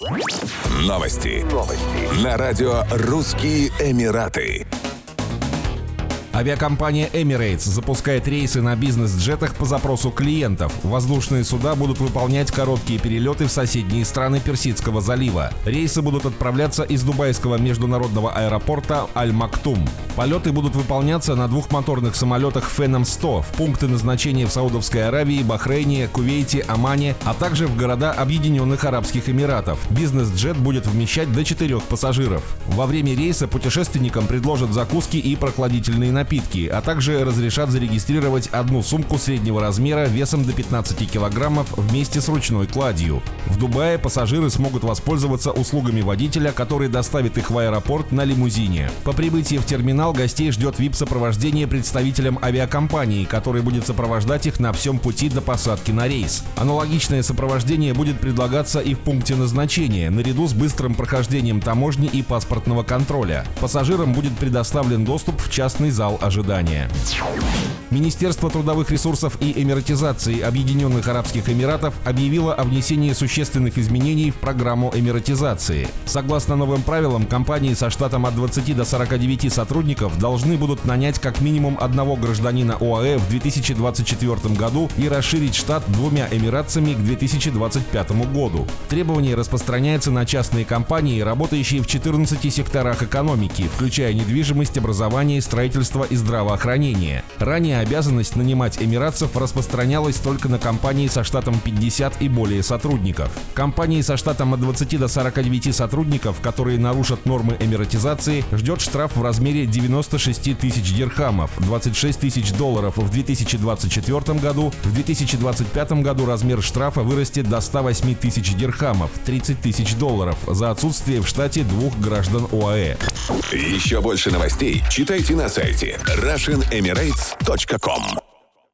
Новости. Новости. На радио «Русские Эмираты». Авиакомпания Emirates запускает рейсы на бизнес-джетах по запросу клиентов. Воздушные суда будут выполнять короткие перелеты в соседние страны Персидского залива. Рейсы будут отправляться из дубайского международного аэропорта Аль-Мактум. Полеты будут выполняться на двухмоторных самолетах Phenom 100 в пункты назначения в Саудовской Аравии, Бахрейне, Кувейте, Омане, а также в города Объединенных Арабских Эмиратов. Бизнес-джет будет вмещать до четырех пассажиров. Во время рейса путешественникам предложат закуски и прохладительные напитки, а также разрешат зарегистрировать одну сумку среднего размера весом до 15 килограммов вместе с ручной кладью. В Дубае пассажиры смогут воспользоваться услугами водителя, который доставит их в аэропорт на лимузине. По прибытии в терминал гостей ждет VIP-сопровождение представителем авиакомпании, который будет сопровождать их на всем пути до посадки на рейс. Аналогичное сопровождение будет предлагаться и в пункте назначения, наряду с быстрым прохождением таможни и паспортного контроля. Пассажирам будет предоставлен доступ в частный зал ожидания. Министерство трудовых ресурсов и эмиратизации Объединенных Арабских Эмиратов объявило о внесении существенных изменений в программу эмиратизации. Согласно новым правилам, компании со штатом от 20 до 49 сотрудников должны будут нанять как минимум одного гражданина ОАЭ в 2024 году и расширить штат двумя эмиратцами к 2025 году. Требование распространяется на частные компании, работающие в 14 секторах экономики, включая недвижимость, образование, строительство и здравоохранение. Ранее обязанность нанимать эмиратцев распространялась только на компании со штатом 50 и более сотрудников. Компании со штатом от 20 до 49 сотрудников, которые нарушат нормы эмиратизации, ждет штраф в размере 96 тысяч дирхамов, 26 тысяч долларов в 2024 году, в 2025 году размер штрафа вырастет до 108 тысяч дирхамов, 30 тысяч долларов за отсутствие в штате двух граждан ОАЭ. Еще больше новостей читайте на сайте RussianEmirates.com